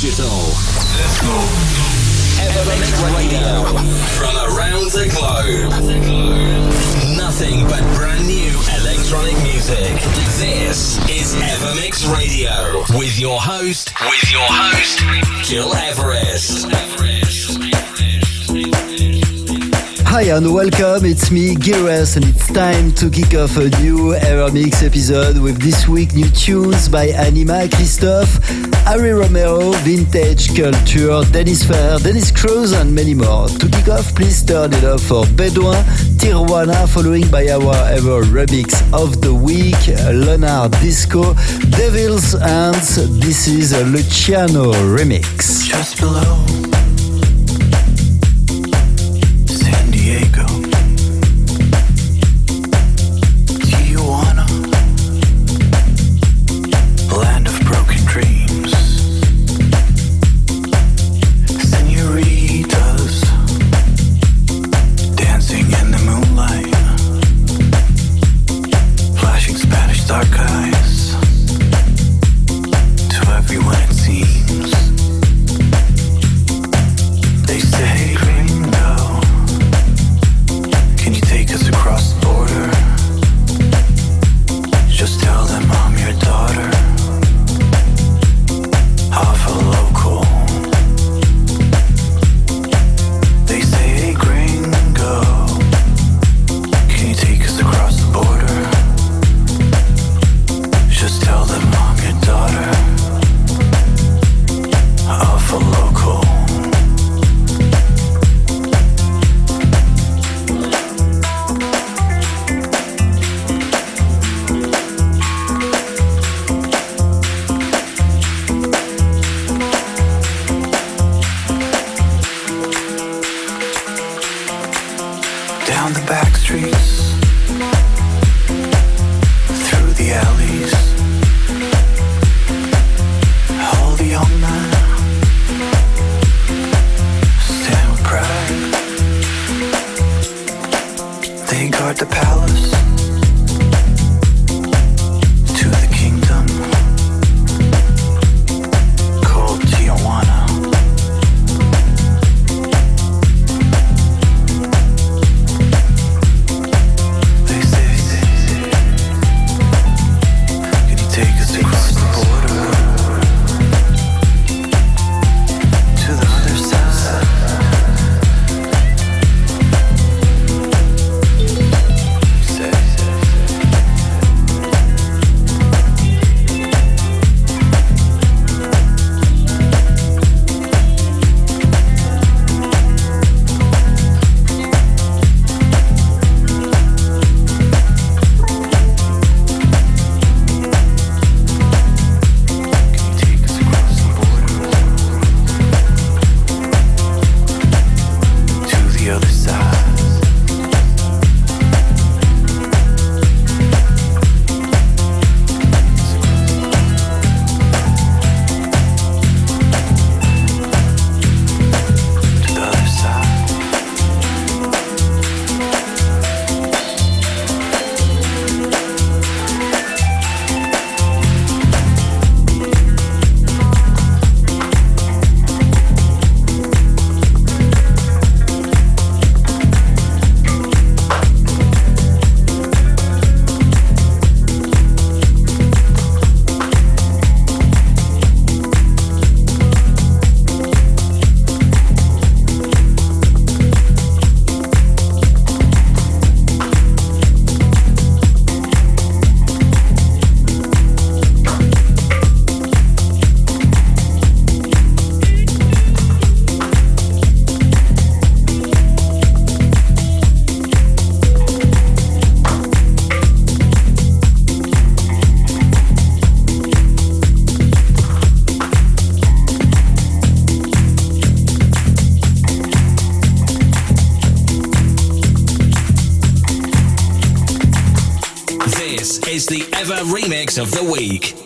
digital. Let's go. Evermix Radio. From around the globe. Nothing but brand new electronic music. This is Evermix Radio. With your host, with your host, Gil Everest. Hi and welcome, it's me, Gires, and it's time to kick off a new Evermix episode with this week new tunes by Anyma, Christophe, Harry Romero, Vintage Culture, Dennis Ferrer, Dennis Cruz, and many more. To kick off, please turn it up for Bedouin, Tijuana, following by our ever remix of the week, Leonard Disco, Devil's Hands. This is a Luciano remix. Just below. Of the week.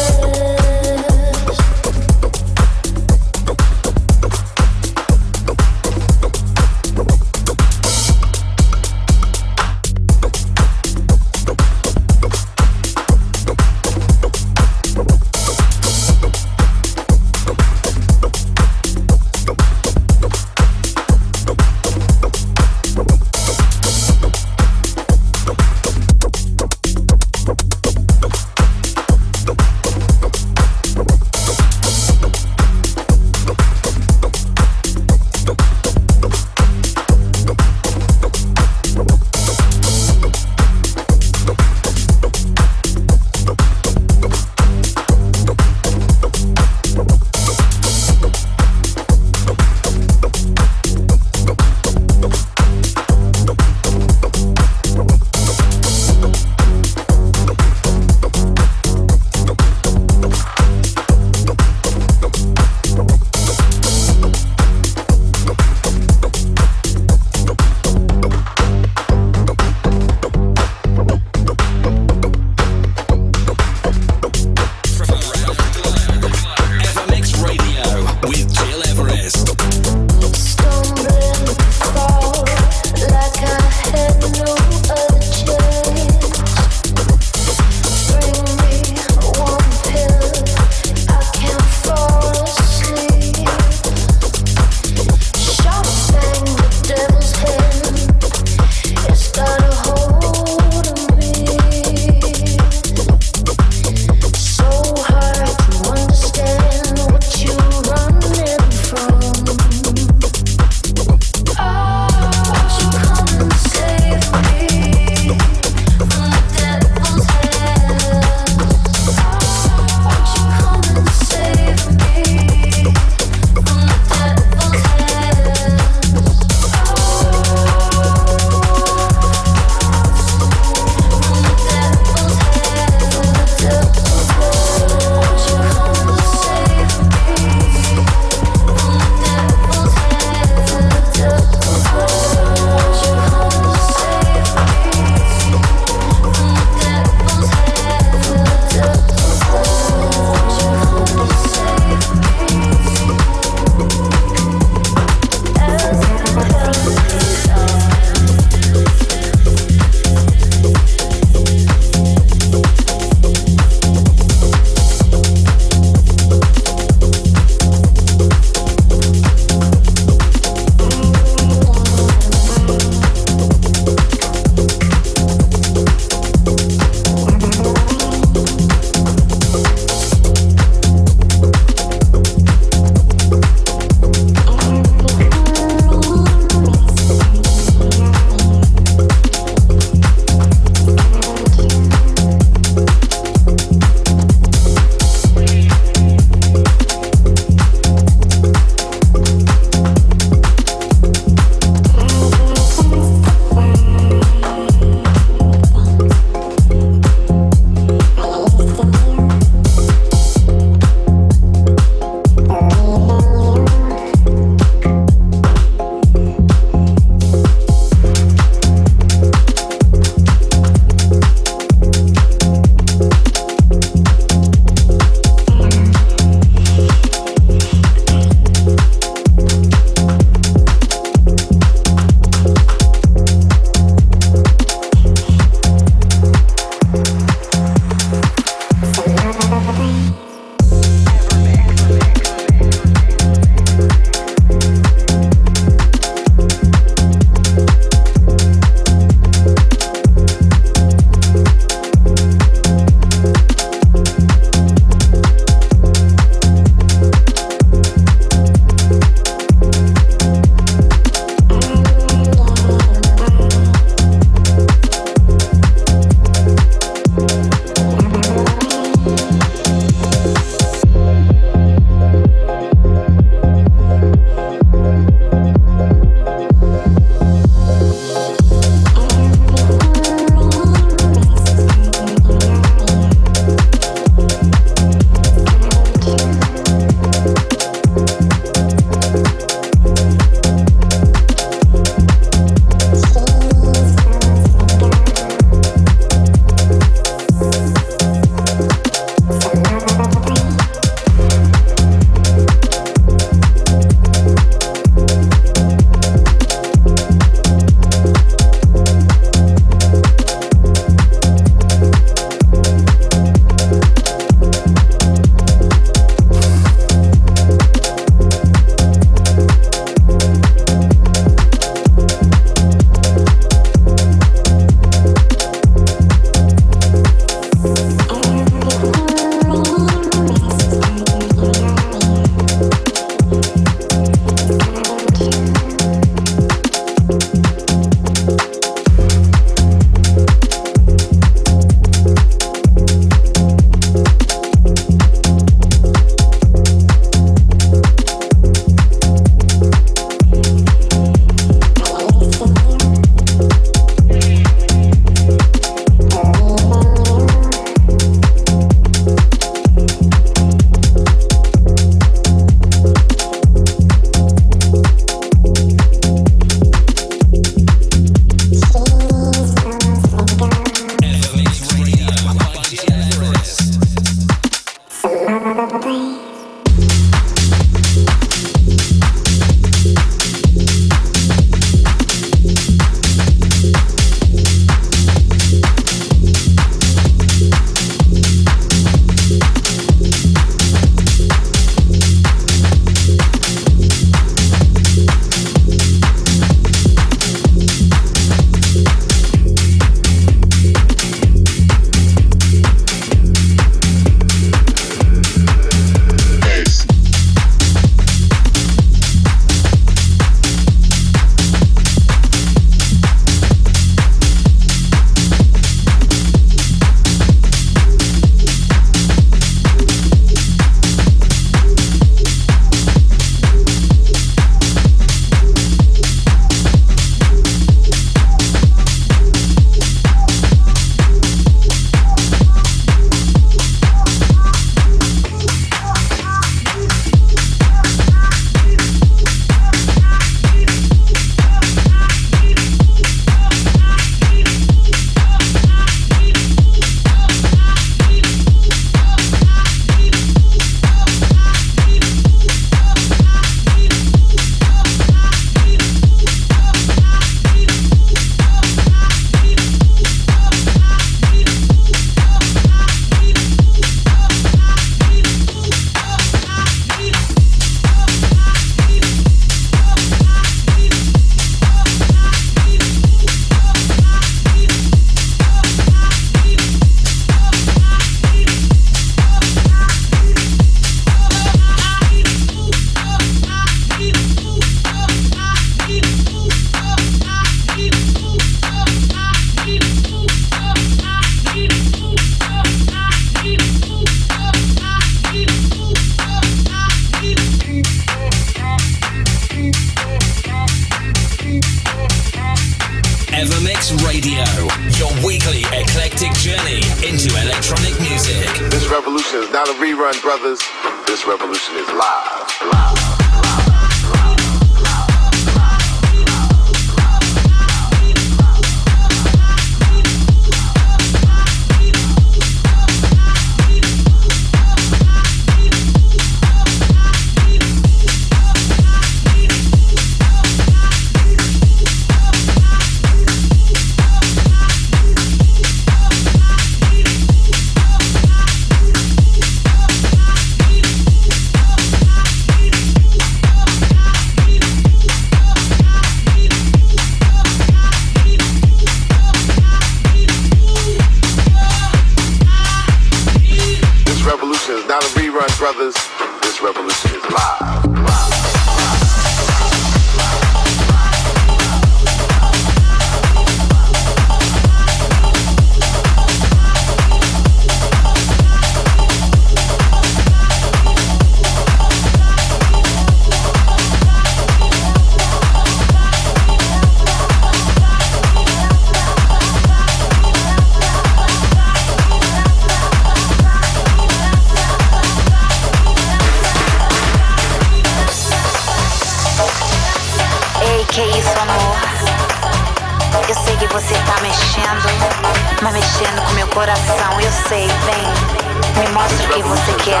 coração, eu sei, vem. Me mostra o que você quer.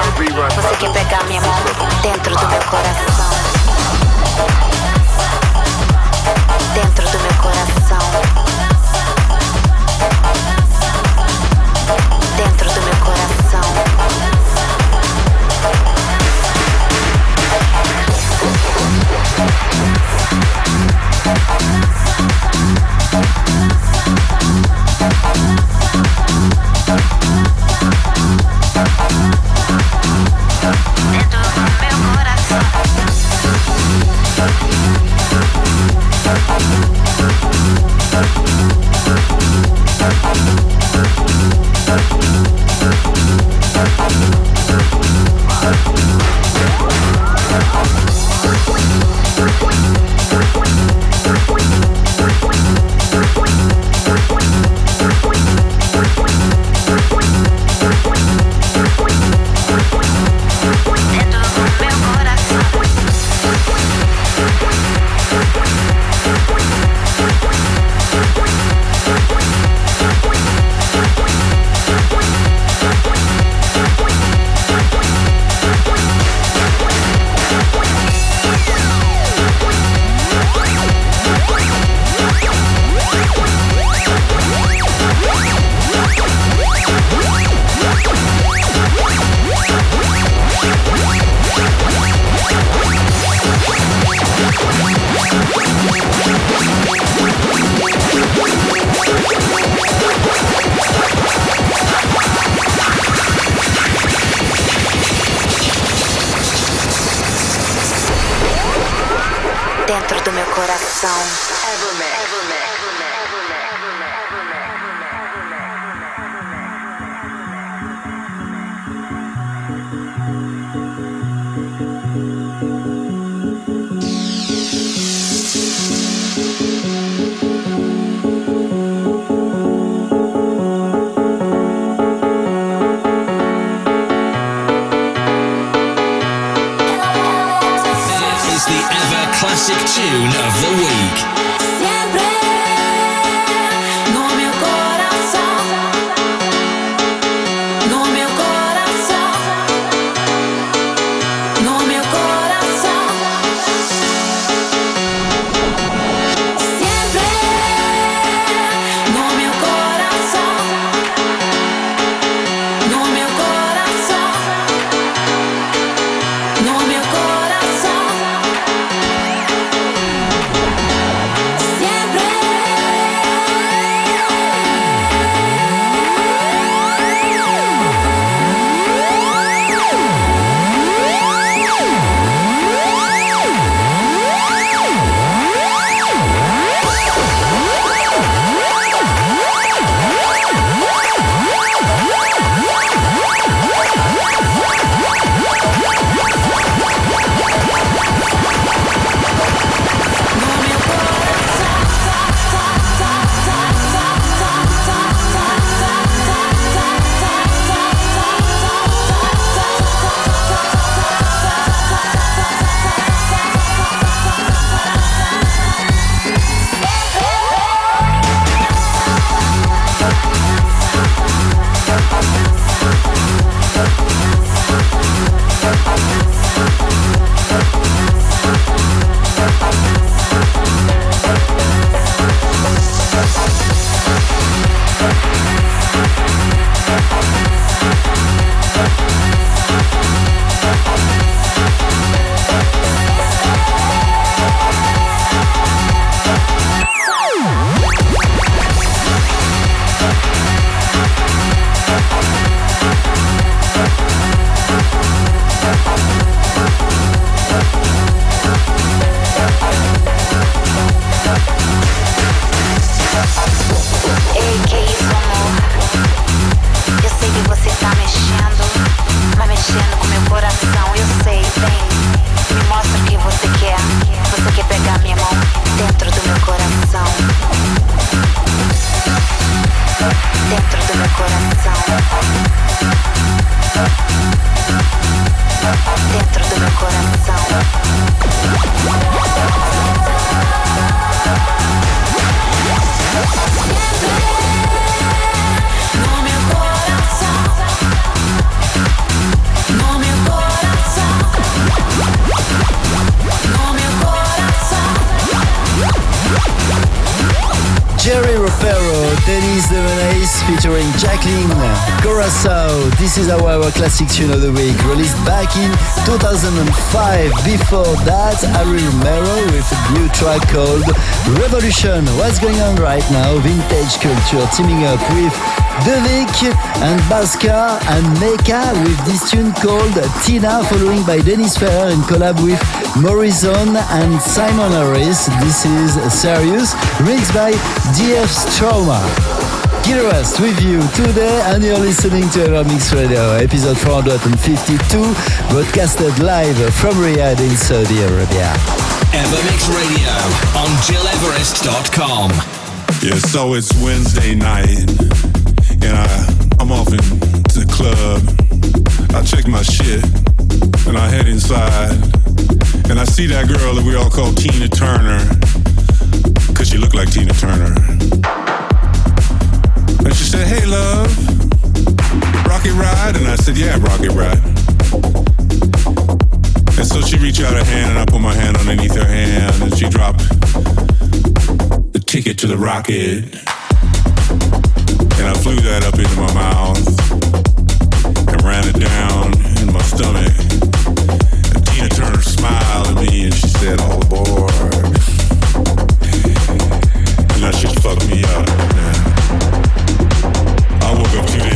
Você quer pegar minha mão dentro do meu coração. Dentro do meu coração. The week. Is our classic tune of the week, released back in 2005. Before that, Harry Romero with a new track called Revolution. What's going on right now? Vintage Culture teaming up with Devik and Baska and Meka with this tune called Tina, following by Dennis Ferrer in collab with Morrison and Simon Harris. This is Serious, mixed by DF Stroma. Gil Everest with you today, and you're listening to Evermix Radio, episode 452, broadcasted live from Riyadh in Saudi Arabia. Evermix Radio on GilEverest.com. Yeah, so it's Wednesday night, and I, I'm off into the club. I check my shit, and I head inside, and I see that girl that we all call Tina Turner, because she looked like Tina Turner. And she said, Hey, love, rocket ride? And I said, Yeah, rocket ride. And so she reached out her hand, and I put my hand underneath her hand, and she dropped the ticket to the rocket. And I flew that up into my mouth and ran it down in my stomach. And Tina Turner smiled at me and she said, All aboard. And that shit fucked me up,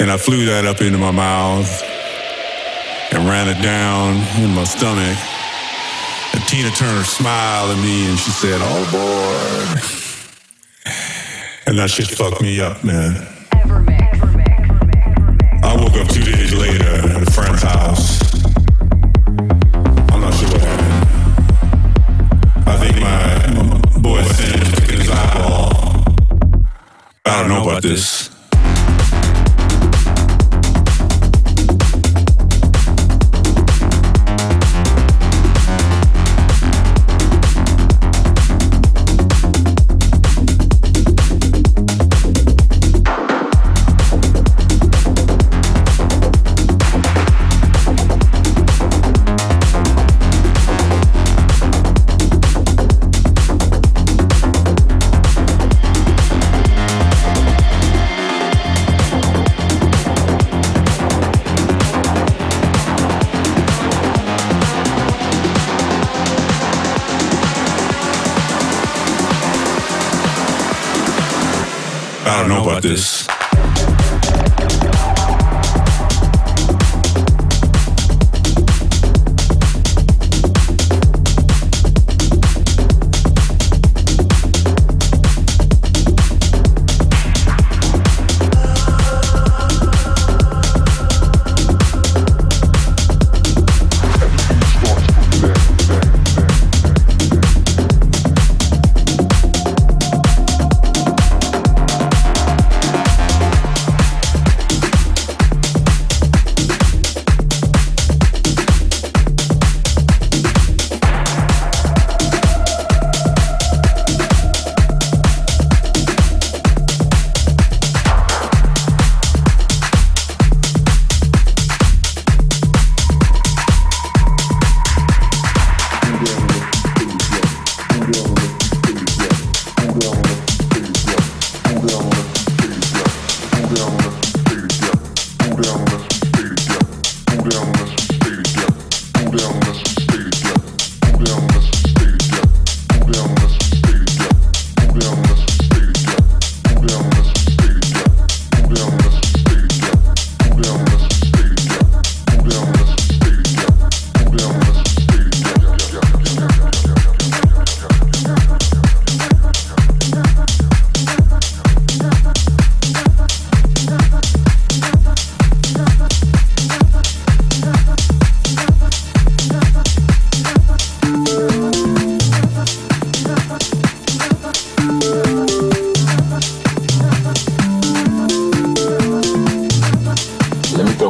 And I flew that up into my mouth and ran it down in my stomach. And Tina Turner smiled at me and she said, oh, All aboard. And that shit fucked me up, man. I woke up two days later at a friend's house. I'm not sure what happened. I think my boy took his eyeball. I don't know about this. Know about this.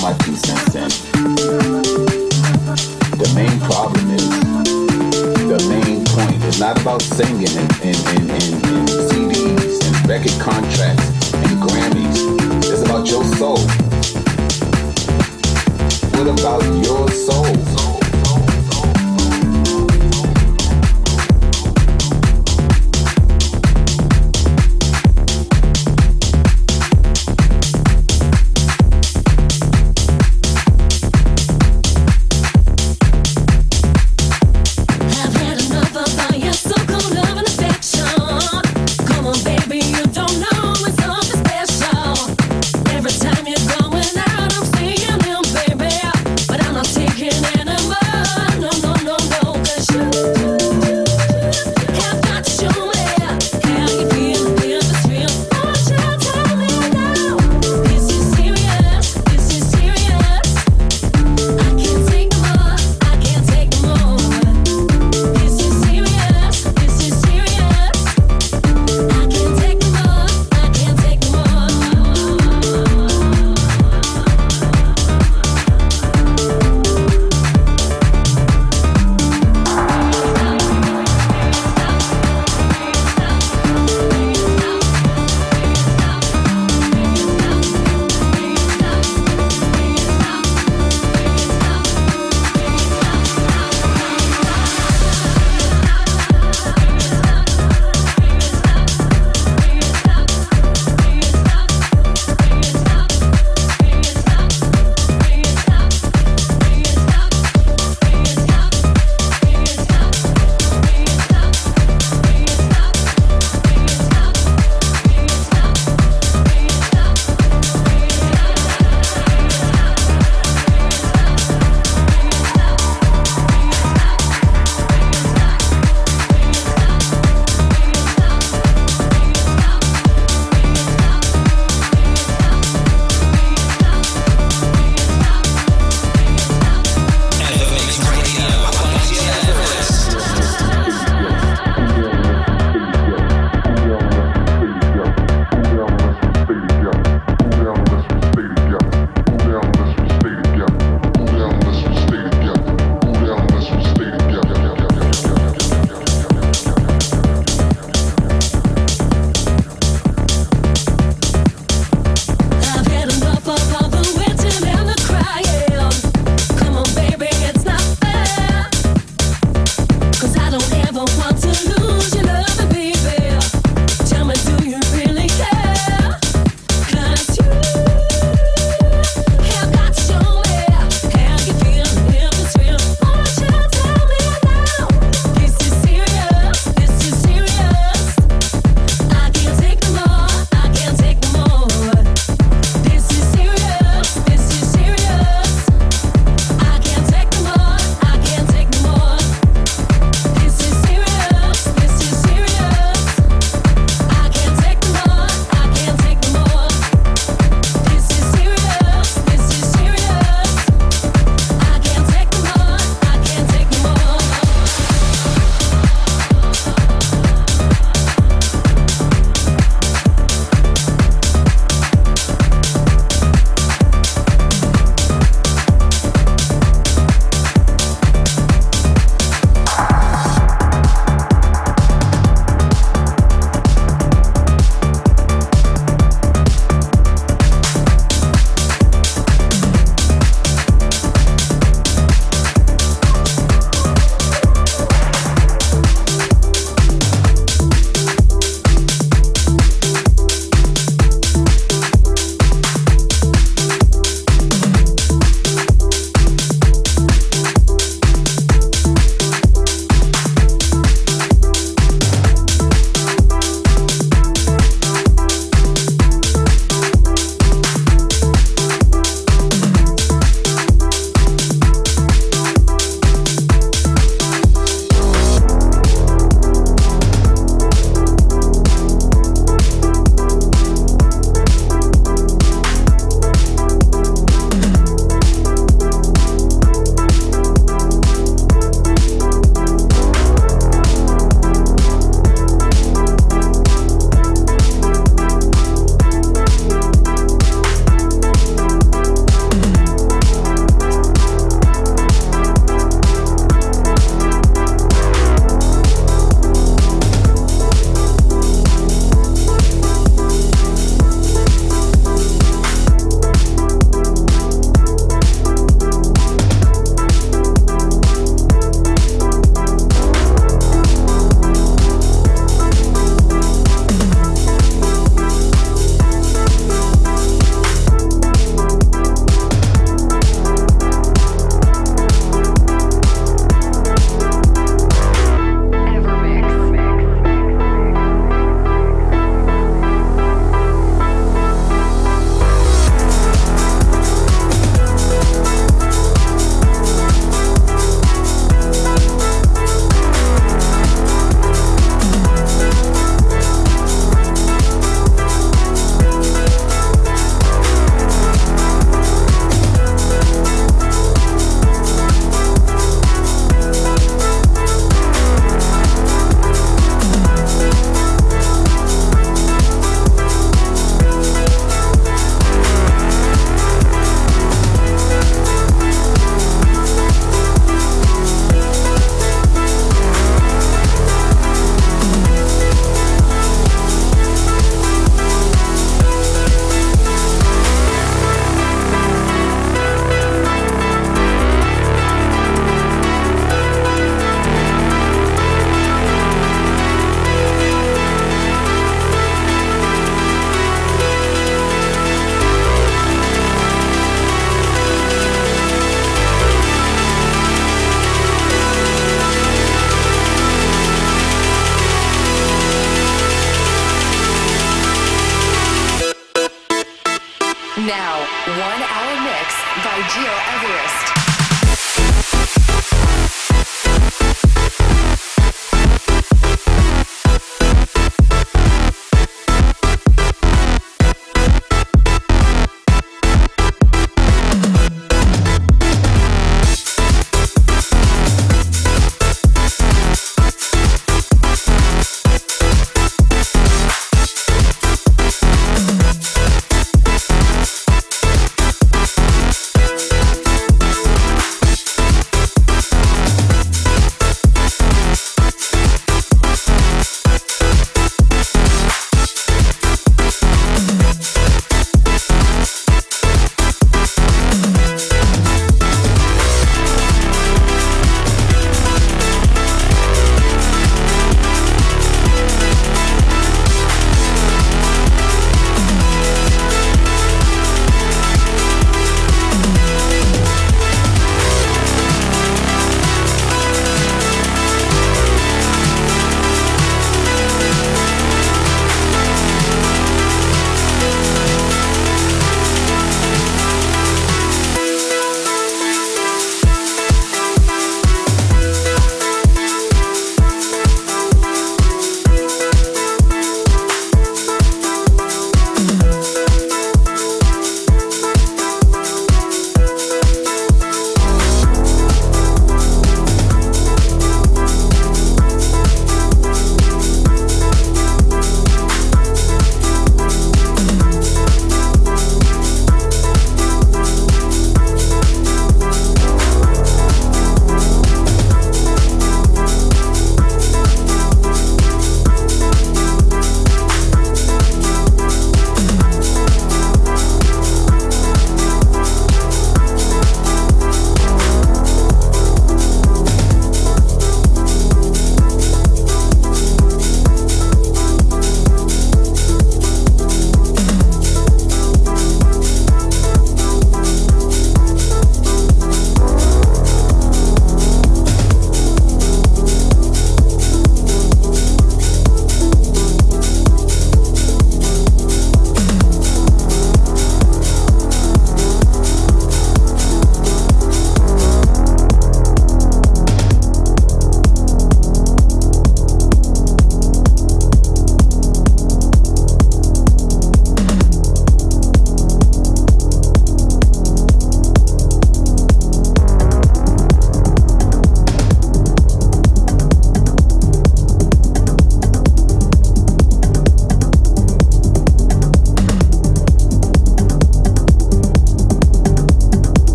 My two cents in. The main problem is, the main point is not about singing and, and, and, and, and CDs and record contracts and Grammys. It's about your soul. What about your soul?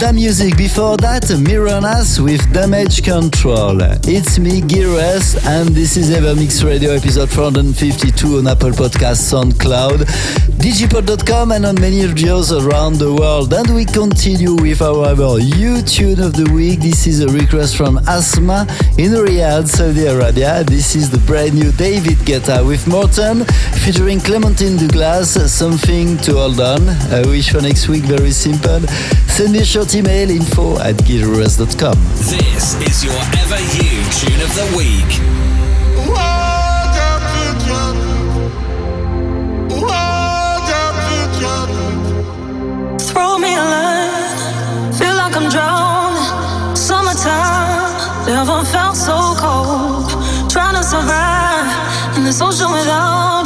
Da Music. Before that, Mironas with Damage Control. It's me, Gires, and this is EverMix Radio episode 452 on Apple Podcasts, SoundCloud, digipod.com, and on many radios around the world. And we continue with our, our YouTube of the week. This is a request from Asma in Riyadh, Saudi Arabia. This is the brand new David Guetta with Morten featuring Clementine Douglas. Something to hold on. I wish for next week very simple. Send me a short email info at gilres.com. This is your ever huge tune of the week. Throw me a line, feel like I'm drowning. Summertime, never felt so cold. Trying to survive in this ocean without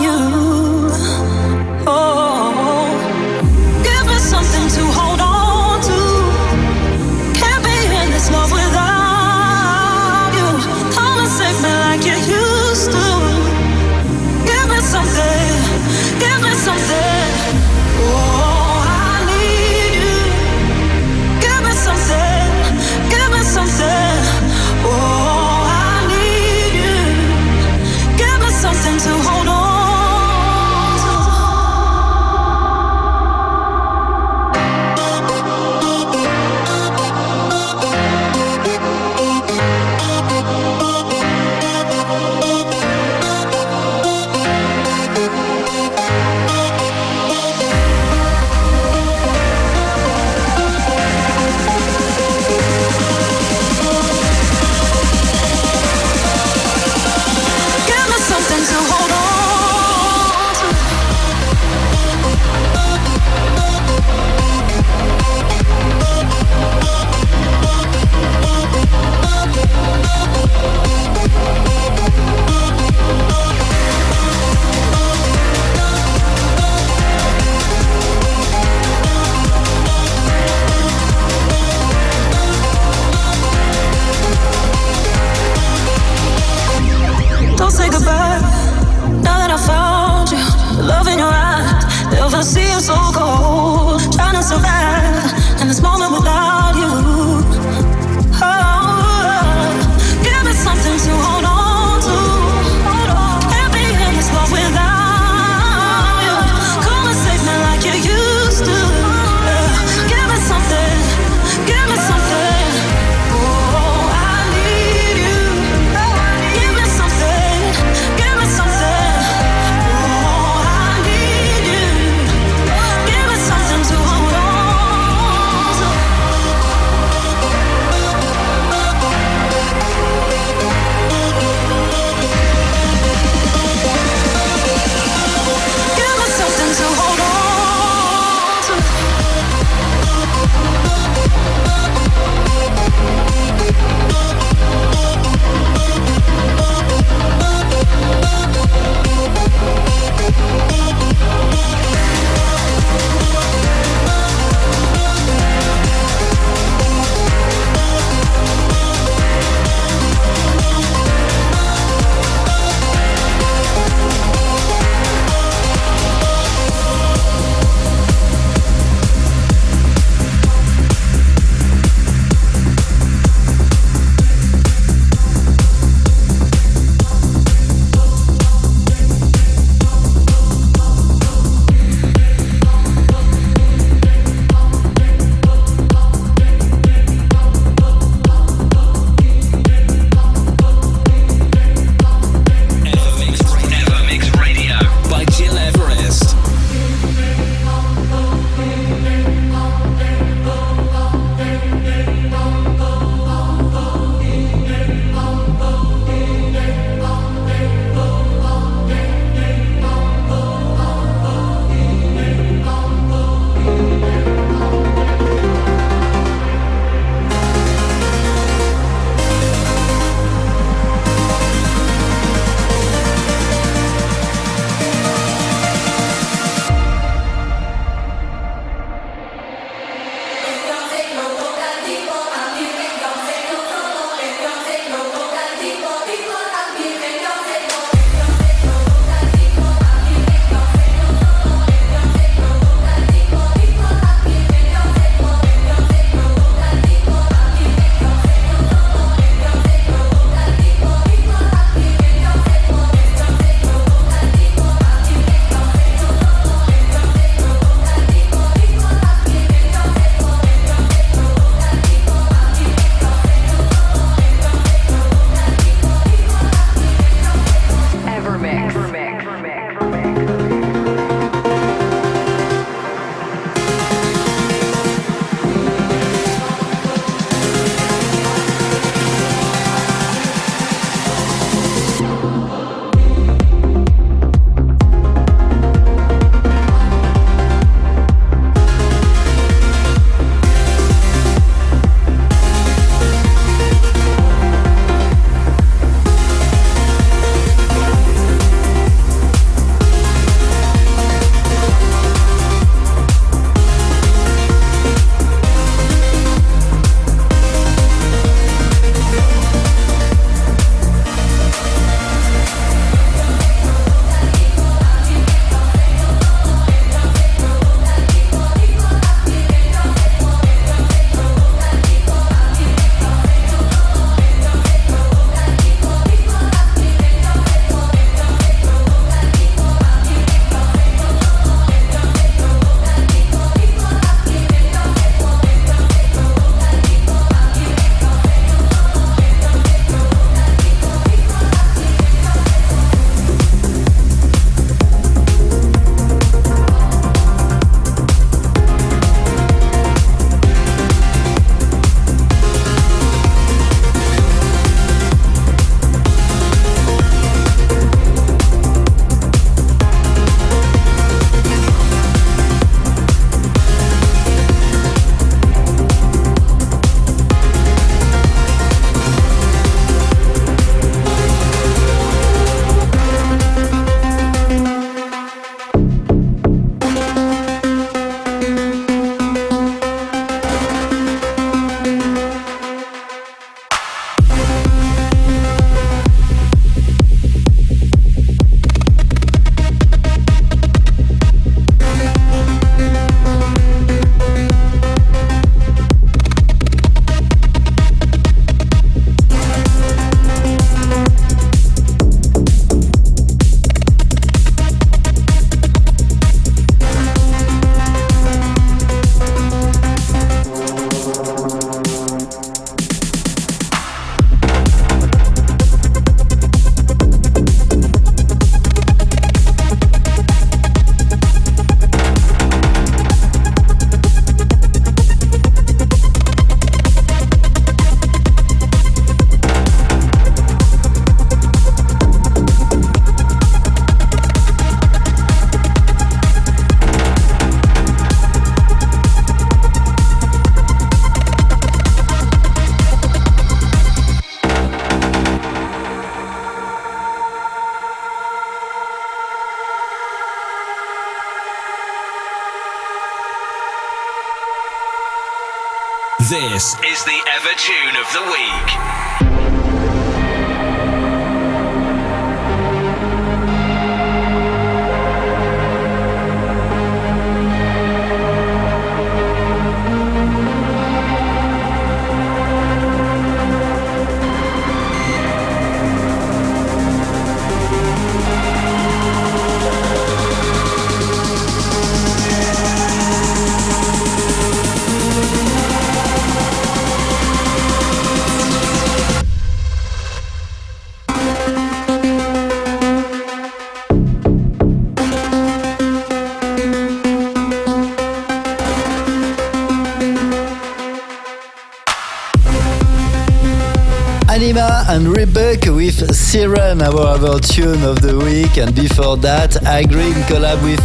and Rebecca with Siren, our tune of the week. And before that, Argy in collab with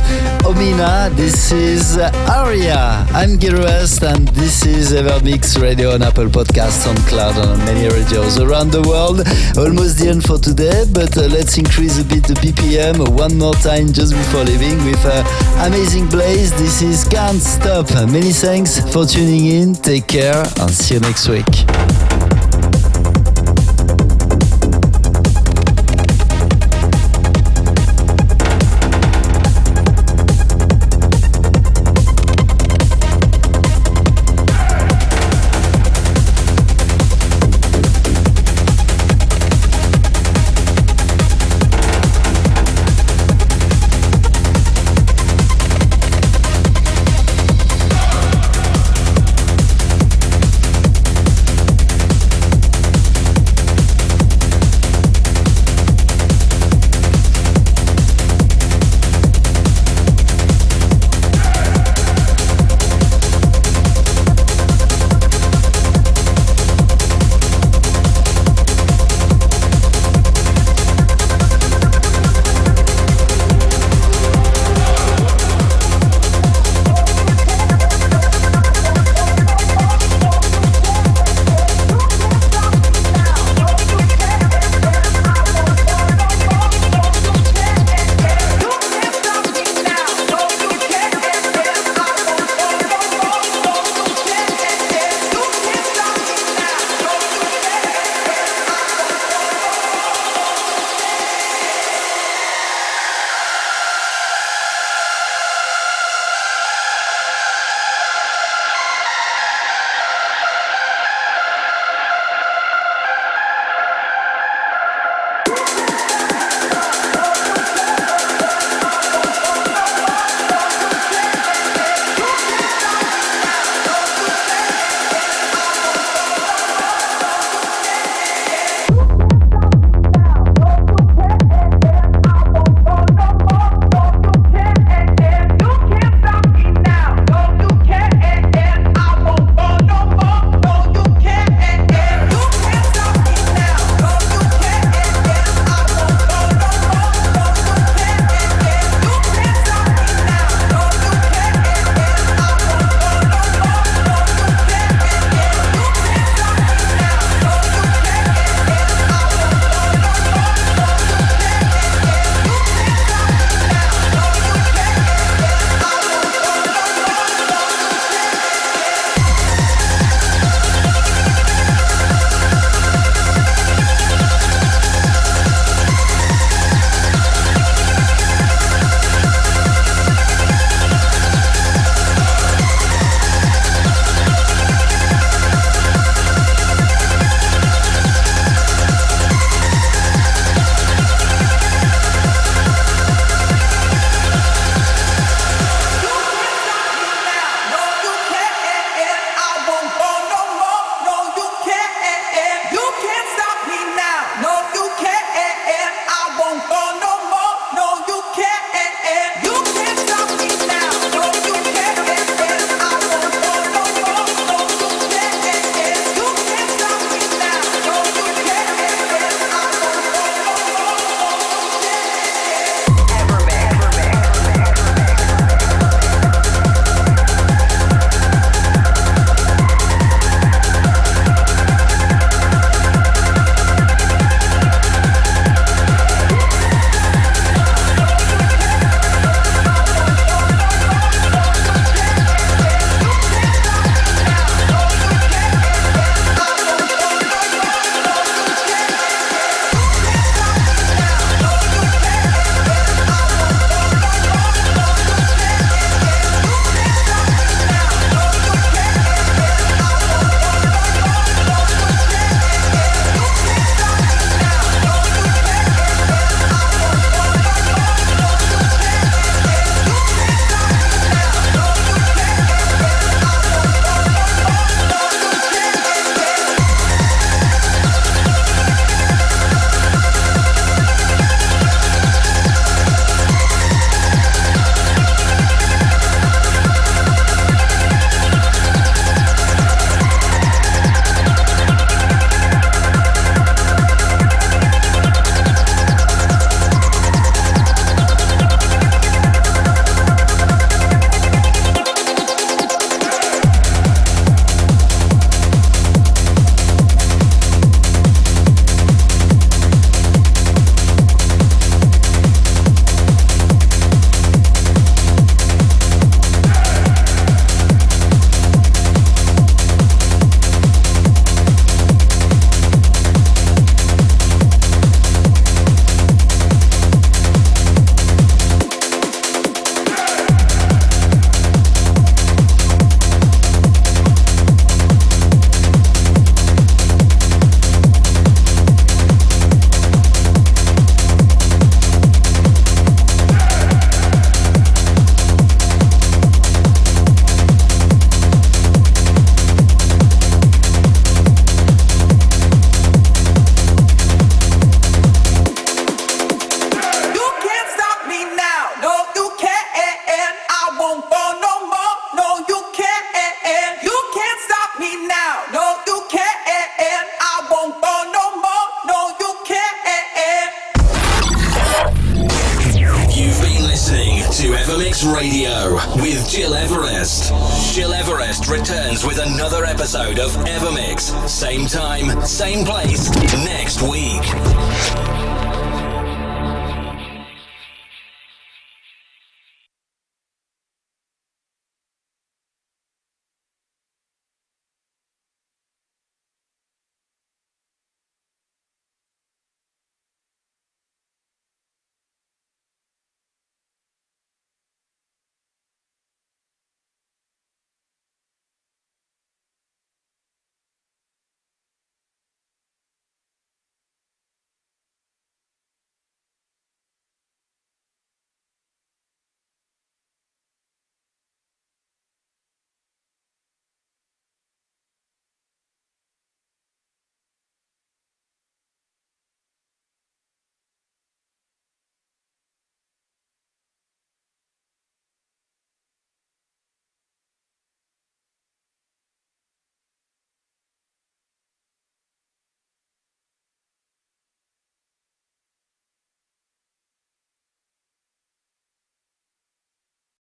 Omnya. This is Aria. I'm Gil Everest, and this is EverMix Radio on Apple Podcasts, on Cloud, and on many radios around the world. Almost the end for today, but uh, let's increase a bit the BPM one more time just before leaving with uh, Amazing Blaze. This is Can't Stop. Many thanks for tuning in. Take care, and see you next week.